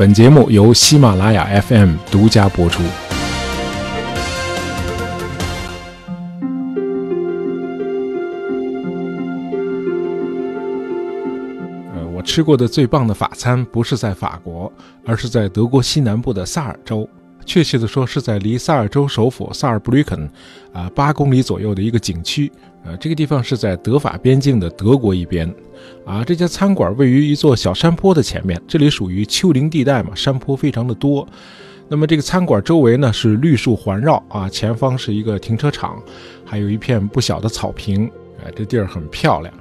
本节目由喜马拉雅 FM 独家播出。呃，我吃过的最棒的法餐不是在法国，而是在德国西南部的萨尔州。确切的说，是在离萨尔州首府萨尔布吕肯啊八公里左右的一个景区。呃，这个地方是在德法边境的德国一边。啊，这家餐馆位于一座小山坡的前面，这里属于丘陵地带嘛，山坡非常的多。那么这个餐馆周围呢是绿树环绕啊，前方是一个停车场，还有一片不小的草坪。哎，这地儿很漂亮。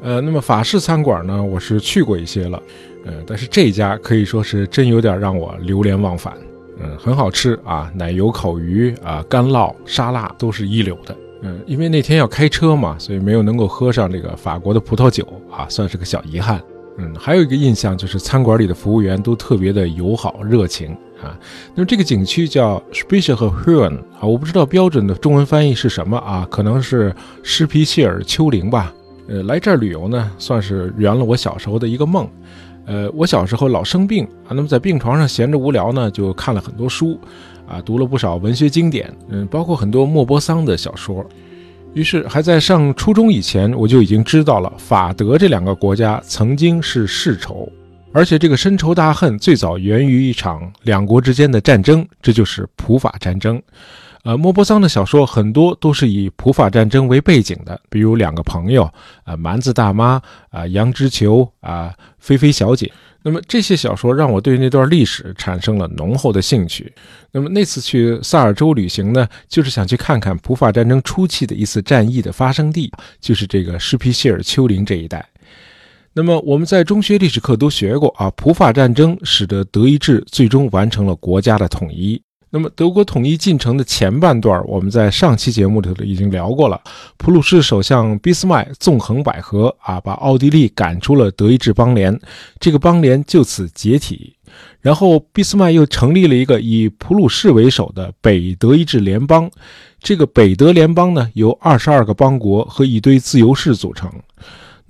呃，那么法式餐馆呢，我是去过一些了。呃，但是这家可以说是真有点让我流连忘返。嗯，很好吃啊，奶油烤鱼啊，干酪、沙拉都是一流的。嗯，因为那天要开车嘛，所以没有能够喝上这个法国的葡萄酒啊，算是个小遗憾。嗯，还有一个印象就是餐馆里的服务员都特别的友好热情啊。那么这个景区叫 s p e c i a l h u r n 啊，我不知道标准的中文翻译是什么啊，可能是施皮谢尔丘陵吧。呃，来这儿旅游呢，算是圆了我小时候的一个梦。呃，我小时候老生病啊，那么在病床上闲着无聊呢，就看了很多书，啊，读了不少文学经典，嗯，包括很多莫泊桑的小说。于是还在上初中以前，我就已经知道了法德这两个国家曾经是世仇，而且这个深仇大恨最早源于一场两国之间的战争，这就是普法战争。呃，莫泊桑的小说很多都是以普法战争为背景的，比如《两个朋友》啊，《蛮子大妈》啊，《羊脂球》啊，《菲菲小姐》。那么这些小说让我对那段历史产生了浓厚的兴趣。那么那次去萨尔州旅行呢，就是想去看看普法战争初期的一次战役的发生地，就是这个施皮谢尔丘陵这一带。那么我们在中学历史课都学过啊，普法战争使得德意志最终完成了国家的统一。那么，德国统一进程的前半段，我们在上期节目里头已经聊过了。普鲁士首相俾斯麦纵横捭阖啊，把奥地利赶出了德意志邦联，这个邦联就此解体。然后，俾斯麦又成立了一个以普鲁士为首的北德意志联邦。这个北德联邦呢，由二十二个邦国和一堆自由市组成。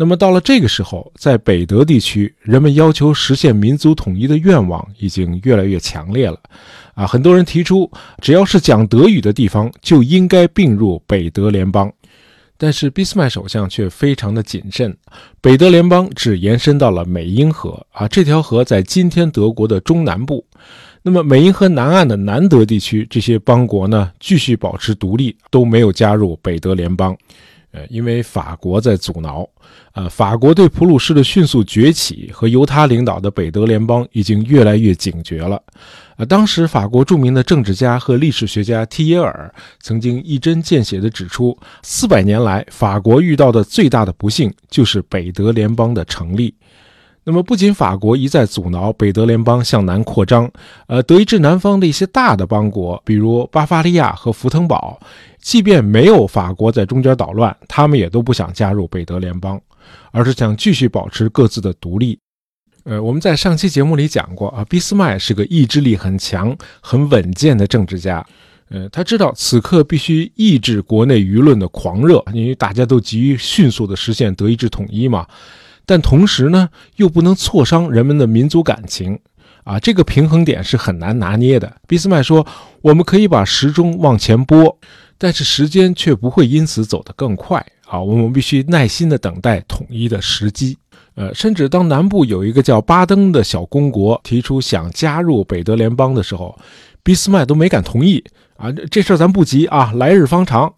那么到了这个时候，在北德地区，人们要求实现民族统一的愿望已经越来越强烈了。啊，很多人提出，只要是讲德语的地方就应该并入北德联邦，但是俾斯麦首相却非常的谨慎。北德联邦只延伸到了美英河啊，这条河在今天德国的中南部。那么美英河南岸的南德地区，这些邦国呢继续保持独立，都没有加入北德联邦。呃，因为法国在阻挠，呃，法国对普鲁士的迅速崛起和由他领导的北德联邦已经越来越警觉了。呃，当时法国著名的政治家和历史学家提耶尔曾经一针见血地指出，四百年来法国遇到的最大的不幸就是北德联邦的成立。那么，不仅法国一再阻挠北德联邦向南扩张，呃，德意志南方的一些大的邦国，比如巴伐利亚和福腾堡，即便没有法国在中间捣乱，他们也都不想加入北德联邦，而是想继续保持各自的独立。呃，我们在上期节目里讲过啊，俾斯麦是个意志力很强、很稳健的政治家。呃，他知道此刻必须抑制国内舆论的狂热，因为大家都急于迅速地实现德意志统一嘛。但同时呢，又不能挫伤人们的民族感情，啊，这个平衡点是很难拿捏的。俾斯麦说：“我们可以把时钟往前拨，但是时间却不会因此走得更快。啊，我们必须耐心地等待统一的时机。呃，甚至当南部有一个叫巴登的小公国提出想加入北德联邦的时候，俾斯麦都没敢同意。啊，这事儿咱不急啊，来日方长。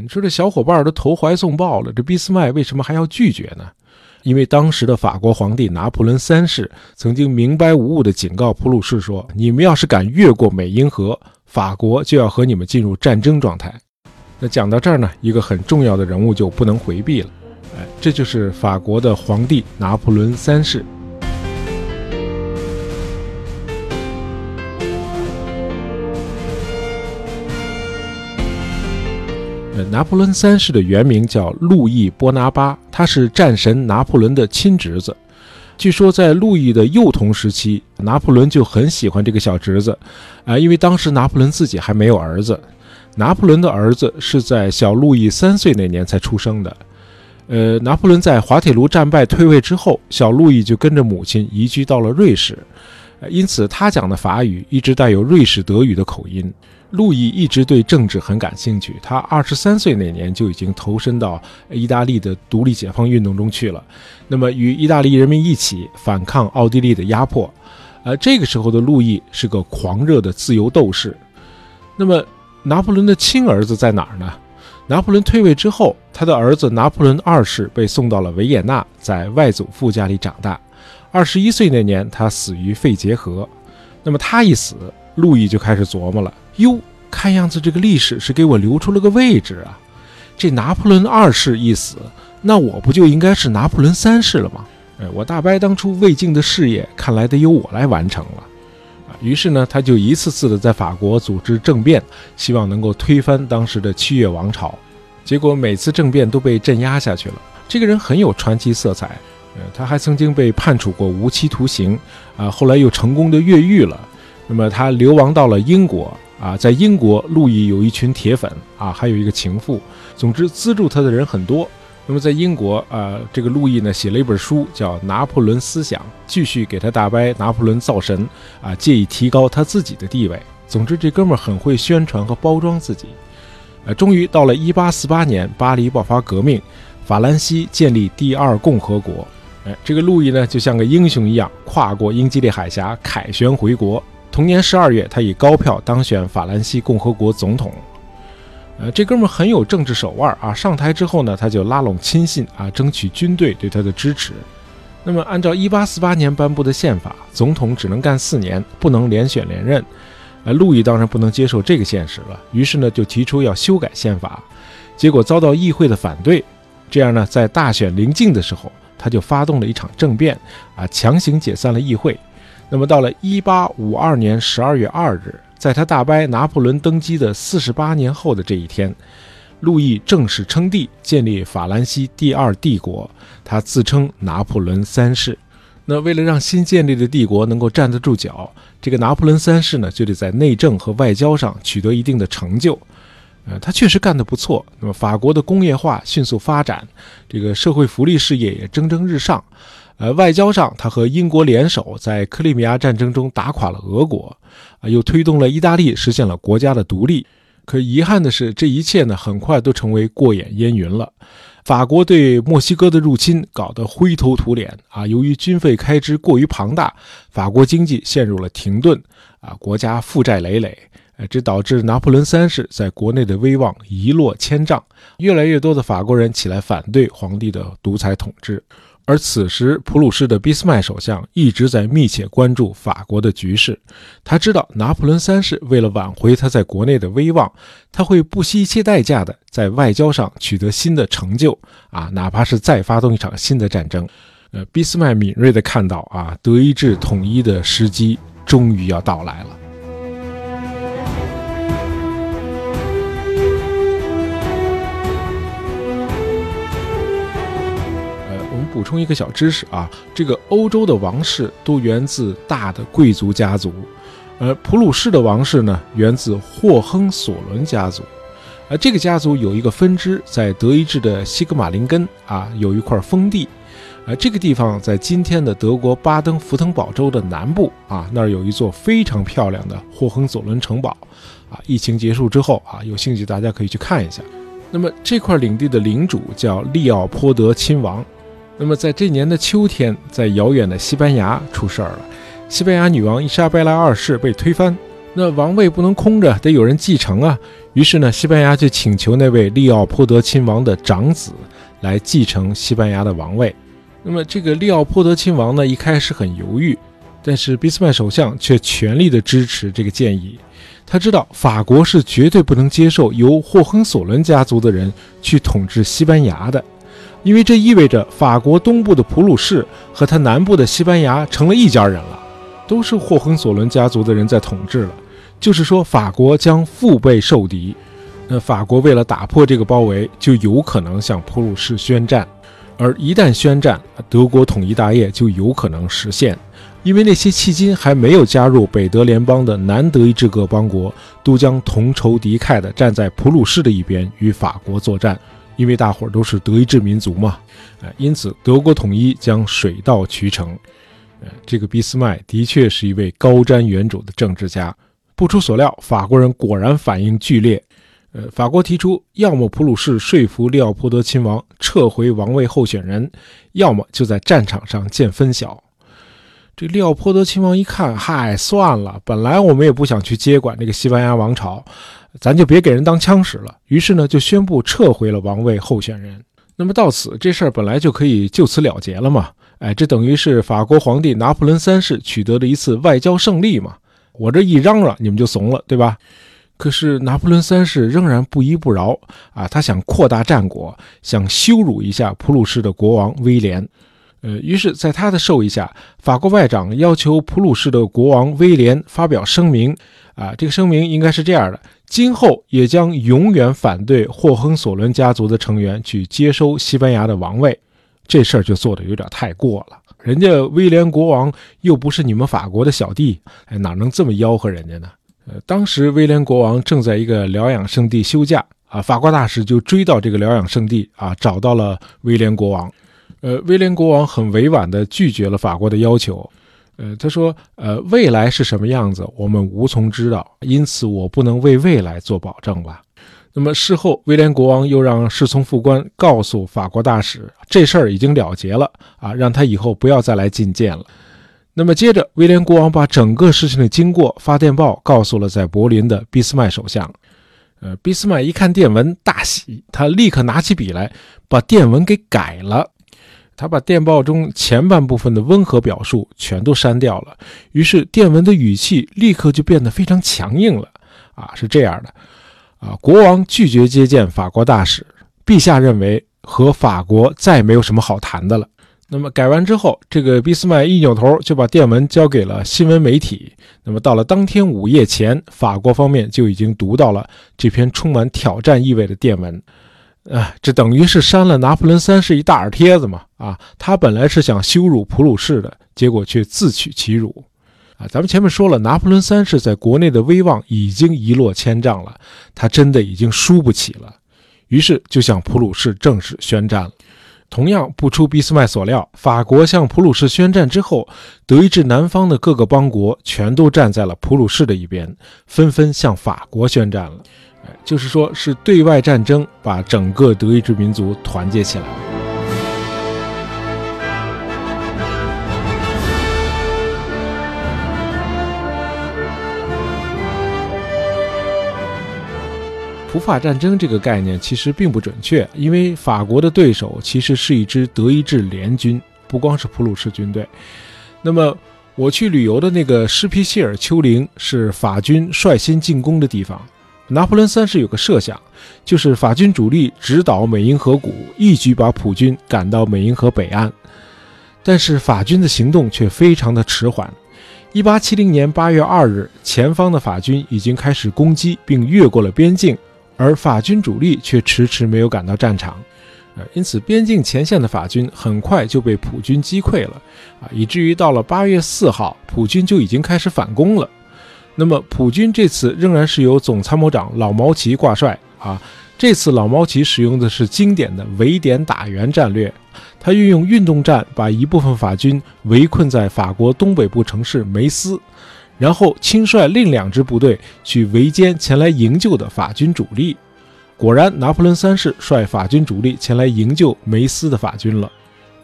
你说这小伙伴都投怀送抱了，这俾斯麦为什么还要拒绝呢？”因为当时的法国皇帝拿破仑三世曾经明白无误地警告普鲁士说：“你们要是敢越过美英河，法国就要和你们进入战争状态。”那讲到这儿呢，一个很重要的人物就不能回避了，哎，这就是法国的皇帝拿破仑三世。拿破仑三世的原名叫路易波拿巴，他是战神拿破仑的亲侄子。据说在路易的幼童时期，拿破仑就很喜欢这个小侄子，啊，因为当时拿破仑自己还没有儿子。拿破仑的儿子是在小路易三岁那年才出生的。呃，拿破仑在滑铁卢战败退位之后，小路易就跟着母亲移居到了瑞士。因此他讲的法语一直带有瑞士德语的口音。路易一直对政治很感兴趣，他二十三岁那年就已经投身到意大利的独立解放运动中去了。那么与意大利人民一起反抗奥地利的压迫。而这个时候的路易是个狂热的自由斗士。那么拿破仑的亲儿子在哪儿呢？拿破仑退位之后，他的儿子拿破仑二世被送到了维也纳，在外祖父家里长大。二十一岁那年，他死于肺结核。那么他一死，路易就开始琢磨了：哟，看样子这个历史是给我留出了个位置啊！这拿破仑二世一死，那我不就应该是拿破仑三世了吗？哎，我大伯当初未竟的事业，看来得由我来完成了。啊，于是呢，他就一次次的在法国组织政变，希望能够推翻当时的七月王朝。结果每次政变都被镇压下去了。这个人很有传奇色彩。呃，他还曾经被判处过无期徒刑，啊，后来又成功的越狱了。那么他流亡到了英国，啊，在英国，路易有一群铁粉，啊，还有一个情妇。总之，资助他的人很多。那么在英国，啊，这个路易呢写了一本书，叫《拿破仑思想》，继续给他大伯拿破仑造神，啊，借以提高他自己的地位。总之，这哥们儿很会宣传和包装自己。呃，终于到了1848年，巴黎爆发革命，法兰西建立第二共和国。哎，这个路易呢，就像个英雄一样，跨过英吉利海峡，凯旋回国。同年十二月，他以高票当选法兰西共和国总统。呃，这哥们很有政治手腕啊！上台之后呢，他就拉拢亲信啊，争取军队对他的支持。那么，按照一八四八年颁布的宪法，总统只能干四年，不能连选连任。呃，路易当然不能接受这个现实了，于是呢，就提出要修改宪法，结果遭到议会的反对。这样呢，在大选临近的时候。他就发动了一场政变，啊，强行解散了议会。那么到了一八五二年十二月二日，在他大伯拿破仑登基的四十八年后的这一天，路易正式称帝，建立法兰西第二帝国。他自称拿破仑三世。那为了让新建立的帝国能够站得住脚，这个拿破仑三世呢，就得在内政和外交上取得一定的成就。呃，他确实干得不错。那么，法国的工业化迅速发展，这个社会福利事业也蒸蒸日上。呃，外交上，他和英国联手，在克里米亚战争中打垮了俄国，啊，又推动了意大利实现了国家的独立。可遗憾的是，这一切呢，很快都成为过眼烟云了。法国对墨西哥的入侵搞得灰头土脸啊！由于军费开支过于庞大，法国经济陷入了停顿啊，国家负债累累。呃，这导致拿破仑三世在国内的威望一落千丈，越来越多的法国人起来反对皇帝的独裁统治。而此时，普鲁士的俾斯麦首相一直在密切关注法国的局势。他知道拿破仑三世为了挽回他在国内的威望，他会不惜一切代价的在外交上取得新的成就啊，哪怕是再发动一场新的战争。呃，俾斯麦敏锐地看到啊，德意志统一的时机终于要到来了。补充一个小知识啊，这个欧洲的王室都源自大的贵族家族，而普鲁士的王室呢，源自霍亨索伦家族，而这个家族有一个分支在德意志的西格玛林根啊，有一块封地，而这个地方在今天的德国巴登符腾堡州的南部啊，那儿有一座非常漂亮的霍亨索伦城堡，啊，疫情结束之后啊，有兴趣大家可以去看一下。那么这块领地的领主叫利奥波德亲王。那么在这年的秋天，在遥远的西班牙出事儿了，西班牙女王伊莎贝拉二世被推翻，那王位不能空着，得有人继承啊。于是呢，西班牙就请求那位利奥波德亲王的长子来继承西班牙的王位。那么这个利奥波德亲王呢，一开始很犹豫，但是俾斯麦首相却全力的支持这个建议。他知道法国是绝对不能接受由霍亨索伦家族的人去统治西班牙的。因为这意味着法国东部的普鲁士和他南部的西班牙成了一家人了，都是霍亨索伦家族的人在统治了。就是说，法国将腹背受敌。那法国为了打破这个包围，就有可能向普鲁士宣战。而一旦宣战，德国统一大业就有可能实现。因为那些迄今还没有加入北德联邦的南德意志各邦国，都将同仇敌忾地站在普鲁士的一边，与法国作战。因为大伙儿都是德意志民族嘛，呃，因此德国统一将水到渠成。呃，这个俾斯麦的确是一位高瞻远瞩的政治家。不出所料，法国人果然反应剧烈。呃，法国提出，要么普鲁士说服利奥波德亲王撤回王位候选人，要么就在战场上见分晓。这利奥波德亲王一看，嗨，算了，本来我们也不想去接管这个西班牙王朝，咱就别给人当枪使了。于是呢，就宣布撤回了王位候选人。那么到此，这事儿本来就可以就此了结了嘛？哎，这等于是法国皇帝拿破仑三世取得了一次外交胜利嘛？我这一嚷嚷，你们就怂了，对吧？可是拿破仑三世仍然不依不饶啊！他想扩大战果，想羞辱一下普鲁士的国王威廉。呃，于是，在他的授意下，法国外长要求普鲁士的国王威廉发表声明。啊，这个声明应该是这样的：今后也将永远反对霍亨索伦家族的成员去接收西班牙的王位。这事儿就做的有点太过了。人家威廉国王又不是你们法国的小弟，哎，哪能这么吆喝人家呢？呃，当时威廉国王正在一个疗养圣地休假啊，法国大使就追到这个疗养圣地啊，找到了威廉国王。呃，威廉国王很委婉地拒绝了法国的要求。呃，他说：“呃，未来是什么样子，我们无从知道，因此我不能为未来做保证吧。”那么事后，威廉国王又让侍从副官告诉法国大使，这事儿已经了结了啊，让他以后不要再来觐见了。那么接着，威廉国王把整个事情的经过发电报告诉了在柏林的俾斯麦首相。呃，俾斯麦一看电文大喜，他立刻拿起笔来把电文给改了。他把电报中前半部分的温和表述全都删掉了，于是电文的语气立刻就变得非常强硬了。啊，是这样的，啊，国王拒绝接见法国大使，陛下认为和法国再没有什么好谈的了。那么改完之后，这个俾斯麦一扭头就把电文交给了新闻媒体。那么到了当天午夜前，法国方面就已经读到了这篇充满挑战意味的电文。啊，这等于是扇了拿破仑三世一大耳贴子嘛！啊，他本来是想羞辱普鲁士的，结果却自取其辱。啊，咱们前面说了，拿破仑三世在国内的威望已经一落千丈了，他真的已经输不起了，于是就向普鲁士正式宣战了。同样不出俾斯麦所料，法国向普鲁士宣战之后，德意志南方的各个邦国全都站在了普鲁士的一边，纷纷向法国宣战了。就是说，是对外战争把整个德意志民族团结起来。普法战争这个概念其实并不准确，因为法国的对手其实是一支德意志联军，不光是普鲁士军队。那么我去旅游的那个施皮希尔丘陵是法军率先进攻的地方。拿破仑三世有个设想，就是法军主力直捣美英河谷，一举把普军赶到美英河北岸。但是法军的行动却非常的迟缓。一八七零年八月二日，前方的法军已经开始攻击，并越过了边境。而法军主力却迟迟没有赶到战场，呃，因此边境前线的法军很快就被普军击溃了，啊，以至于到了八月四号，普军就已经开始反攻了。那么普军这次仍然是由总参谋长老毛奇挂帅，啊，这次老毛奇使用的是经典的围点打援战略，他运用运动战把一部分法军围困在法国东北部城市梅斯。然后亲率另两支部队去围歼前来营救的法军主力，果然拿破仑三世率法军主力前来营救梅斯的法军了。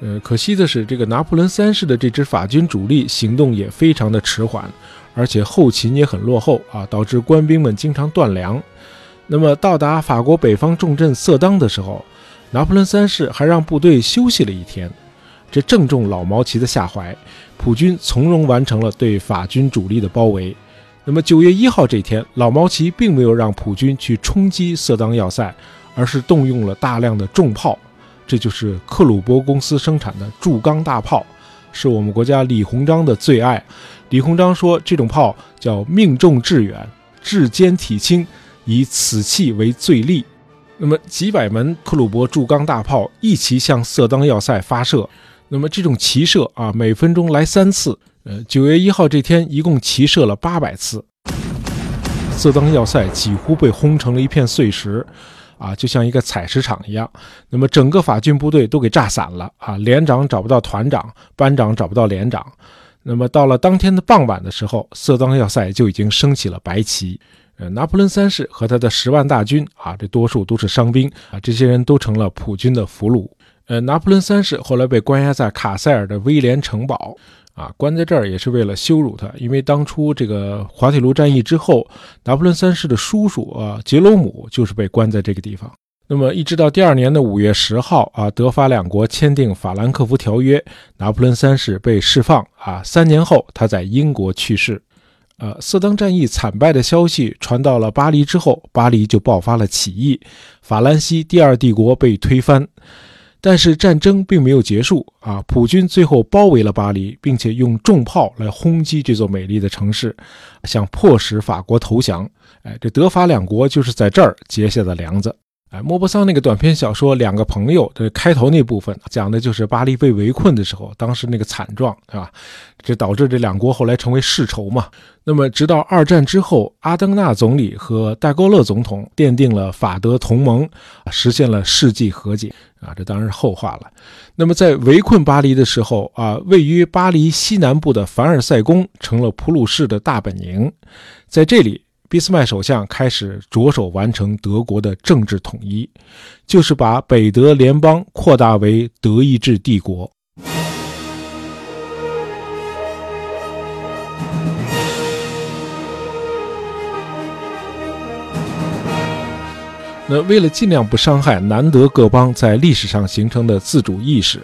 呃，可惜的是，这个拿破仑三世的这支法军主力行动也非常的迟缓，而且后勤也很落后啊，导致官兵们经常断粮。那么到达法国北方重镇色当的时候，拿破仑三世还让部队休息了一天。这正中老毛奇的下怀，普军从容完成了对法军主力的包围。那么九月一号这天，老毛奇并没有让普军去冲击色当要塞，而是动用了大量的重炮，这就是克虏伯公司生产的铸钢大炮，是我们国家李鸿章的最爱。李鸿章说，这种炮叫命中致远，至坚体轻，以此器为最利。那么几百门克虏伯铸钢大炮一齐向色当要塞发射。那么这种齐射啊，每分钟来三次。呃，九月一号这天，一共齐射了八百次。色当要塞几乎被轰成了一片碎石，啊，就像一个采石场一样。那么整个法军部队都给炸散了啊，连长找不到团长，班长找不到连长。那么到了当天的傍晚的时候，色当要塞就已经升起了白旗。呃，拿破仑三世和他的十万大军啊，这多数都是伤兵啊，这些人都成了普军的俘虏。呃，拿破仑三世后来被关押在卡塞尔的威廉城堡啊，关在这儿也是为了羞辱他，因为当初这个滑铁卢战役之后，拿破仑三世的叔叔啊杰罗姆就是被关在这个地方。那么一直到第二年的五月十号啊，德法两国签订法兰克福条约，拿破仑三世被释放啊，三年后他在英国去世。呃，色当战役惨败的消息传到了巴黎之后，巴黎就爆发了起义，法兰西第二帝国被推翻。但是战争并没有结束啊，普军最后包围了巴黎，并且用重炮来轰击这座美丽的城市，想迫使法国投降。哎，这德法两国就是在这儿结下的梁子。哎，莫泊桑那个短篇小说《两个朋友》的开头那部分，讲的就是巴黎被围困的时候，当时那个惨状，对吧？这导致这两国后来成为世仇嘛。那么，直到二战之后，阿登纳总理和戴高乐总统奠定了法德同盟，实现了世纪和解啊，这当然是后话了。那么，在围困巴黎的时候啊，位于巴黎西南部的凡尔赛宫成了普鲁士的大本营，在这里。俾斯麦首相开始着手完成德国的政治统一，就是把北德联邦扩大为德意志帝国。那为了尽量不伤害南德各邦在历史上形成的自主意识。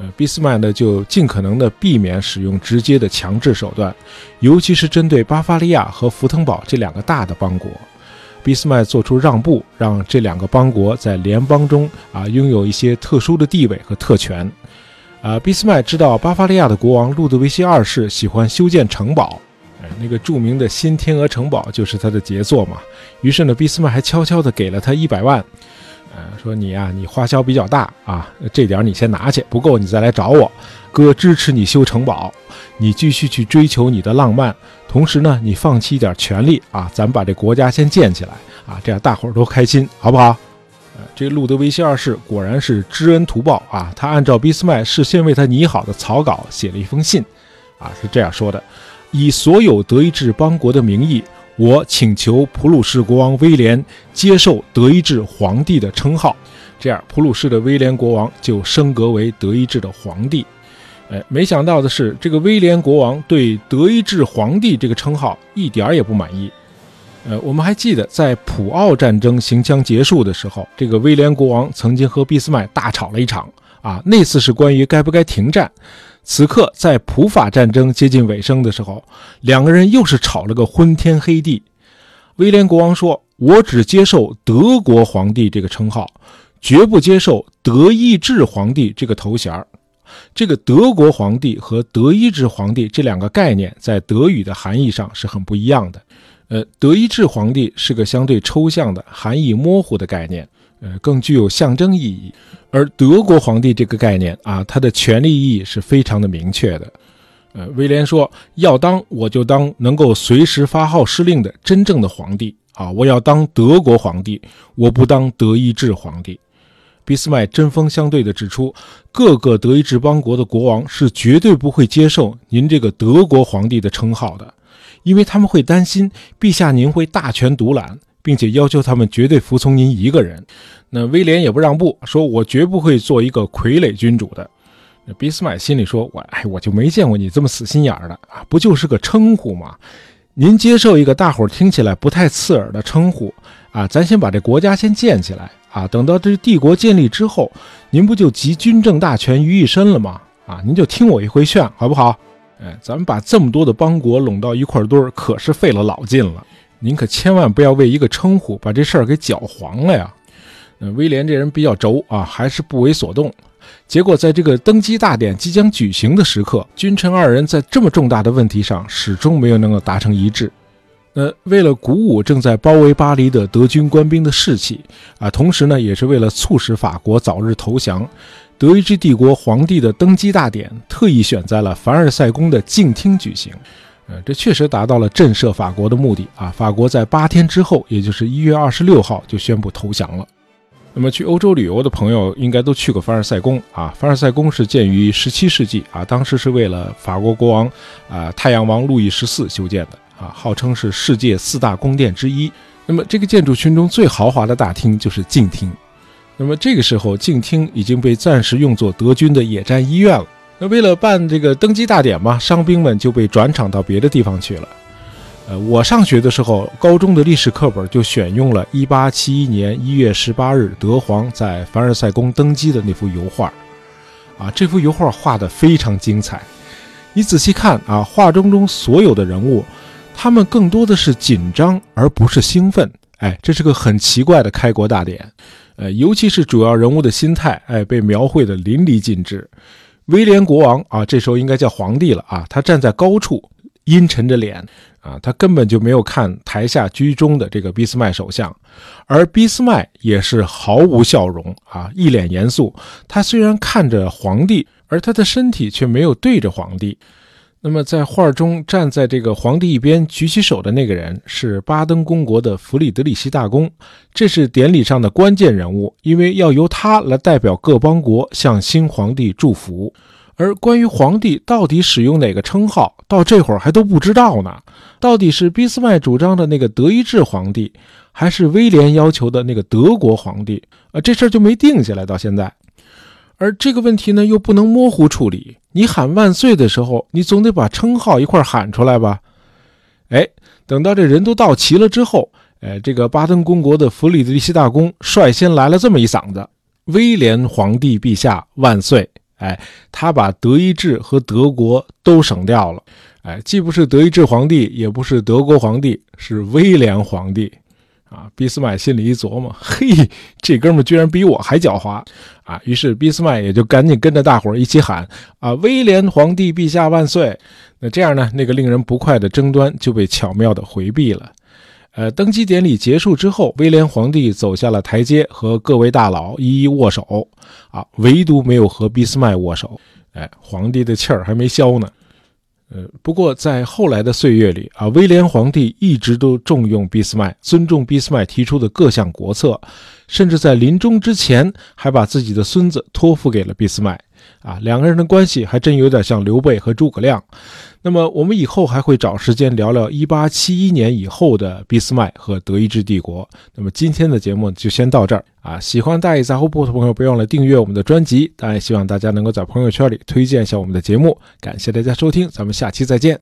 呃，俾斯麦呢就尽可能的避免使用直接的强制手段，尤其是针对巴伐利亚和福腾堡这两个大的邦国，俾斯麦做出让步，让这两个邦国在联邦中啊拥有一些特殊的地位和特权。啊，俾斯麦知道巴伐利亚的国王路德维希二世喜欢修建城堡，呃，那个著名的新天鹅城堡就是他的杰作嘛。于是呢，俾斯麦还悄悄地给了他一百万。说你呀，你花销比较大啊，这点你先拿去，不够你再来找我。哥支持你修城堡，你继续去追求你的浪漫，同时呢，你放弃一点权利啊，咱们把这国家先建起来啊，这样大伙儿都开心，好不好？呃，这路德维希二世果然是知恩图报啊，他按照俾斯麦事先为他拟好的草稿写了一封信，啊，是这样说的：以所有德意志邦国的名义。我请求普鲁士国王威廉接受德意志皇帝的称号，这样普鲁士的威廉国王就升格为德意志的皇帝。哎，没想到的是，这个威廉国王对德意志皇帝这个称号一点儿也不满意。呃，我们还记得，在普奥战争行将结束的时候，这个威廉国王曾经和俾斯麦大吵了一场啊，那次是关于该不该停战。此刻，在普法战争接近尾声的时候，两个人又是吵了个昏天黑地。威廉国王说：“我只接受德国皇帝这个称号，绝不接受德意志皇帝这个头衔这个德国皇帝和德意志皇帝这两个概念在德语的含义上是很不一样的。呃，德意志皇帝是个相对抽象的、含义模糊的概念。”呃，更具有象征意义，而德国皇帝这个概念啊，它的权力意义是非常的明确的。呃，威廉说要当我就当能够随时发号施令的真正的皇帝啊，我要当德国皇帝，我不当德意志皇帝。俾斯麦针锋相对地指出，各个德意志邦国的国王是绝对不会接受您这个德国皇帝的称号的，因为他们会担心陛下您会大权独揽。并且要求他们绝对服从您一个人，那威廉也不让步，说我绝不会做一个傀儡君主的。那俾斯麦心里说，我哎，我就没见过你这么死心眼儿的啊，不就是个称呼吗？您接受一个大伙儿听起来不太刺耳的称呼啊，咱先把这国家先建起来啊，等到这帝国建立之后，您不就集军政大权于一身了吗？啊，您就听我一回劝，好不好？哎，咱们把这么多的邦国拢到一块堆儿，可是费了老劲了。您可千万不要为一个称呼把这事儿给搅黄了呀！那威廉这人比较轴啊，还是不为所动。结果在这个登基大典即将举行的时刻，君臣二人在这么重大的问题上始终没有能够达成一致。那为了鼓舞正在包围巴黎的德军官兵的士气啊，同时呢，也是为了促使法国早日投降，德意志帝国皇帝的登基大典特意选在了凡尔赛宫的静厅举行。这确实达到了震慑法国的目的啊！法国在八天之后，也就是一月二十六号就宣布投降了。那么去欧洲旅游的朋友应该都去过凡尔赛宫啊。凡尔赛宫是建于17世纪啊，当时是为了法国国王啊太阳王路易十四修建的啊，号称是世界四大宫殿之一。那么这个建筑群中最豪华的大厅就是静厅。那么这个时候，静厅已经被暂时用作德军的野战医院了。那为了办这个登基大典嘛，伤兵们就被转场到别的地方去了。呃，我上学的时候，高中的历史课本就选用了1871年1月18日德皇在凡尔赛宫登基的那幅油画。啊，这幅油画画得非常精彩。你仔细看啊，画中中所有的人物，他们更多的是紧张而不是兴奋。哎，这是个很奇怪的开国大典。呃，尤其是主要人物的心态，哎，被描绘的淋漓尽致。威廉国王啊，这时候应该叫皇帝了啊，他站在高处，阴沉着脸啊，他根本就没有看台下居中的这个俾斯麦首相，而俾斯麦也是毫无笑容啊，一脸严肃。他虽然看着皇帝，而他的身体却没有对着皇帝。那么，在画中站在这个皇帝一边举起手的那个人是巴登公国的弗里德里希大公，这是典礼上的关键人物，因为要由他来代表各邦国向新皇帝祝福。而关于皇帝到底使用哪个称号，到这会儿还都不知道呢。到底是俾斯麦主张的那个德意志皇帝，还是威廉要求的那个德国皇帝？啊，这事儿就没定下来，到现在。而这个问题呢，又不能模糊处理。你喊万岁的时候，你总得把称号一块喊出来吧？哎，等到这人都到齐了之后，哎，这个巴登公国的弗里德里希大公率先来了这么一嗓子：“威廉皇帝陛下万岁！”哎，他把德意志和德国都省掉了。哎，既不是德意志皇帝，也不是德国皇帝，是威廉皇帝。啊，俾斯麦心里一琢磨，嘿，这哥们居然比我还狡猾啊！于是俾斯麦也就赶紧跟着大伙儿一起喊：“啊，威廉皇帝陛下万岁！”那这样呢，那个令人不快的争端就被巧妙地回避了。呃，登基典礼结束之后，威廉皇帝走下了台阶，和各位大佬一一握手。啊，唯独没有和俾斯麦握手。哎，皇帝的气儿还没消呢。呃，不过在后来的岁月里啊，威廉皇帝一直都重用俾斯麦，尊重俾斯麦提出的各项国策，甚至在临终之前还把自己的孙子托付给了俾斯麦。啊，两个人的关系还真有点像刘备和诸葛亮。那么我们以后还会找时间聊聊一八七一年以后的俾斯麦和德意志帝国。那么今天的节目就先到这儿啊！喜欢大义杂货铺的朋友，别忘了订阅我们的专辑。当然，希望大家能够在朋友圈里推荐一下我们的节目。感谢大家收听，咱们下期再见。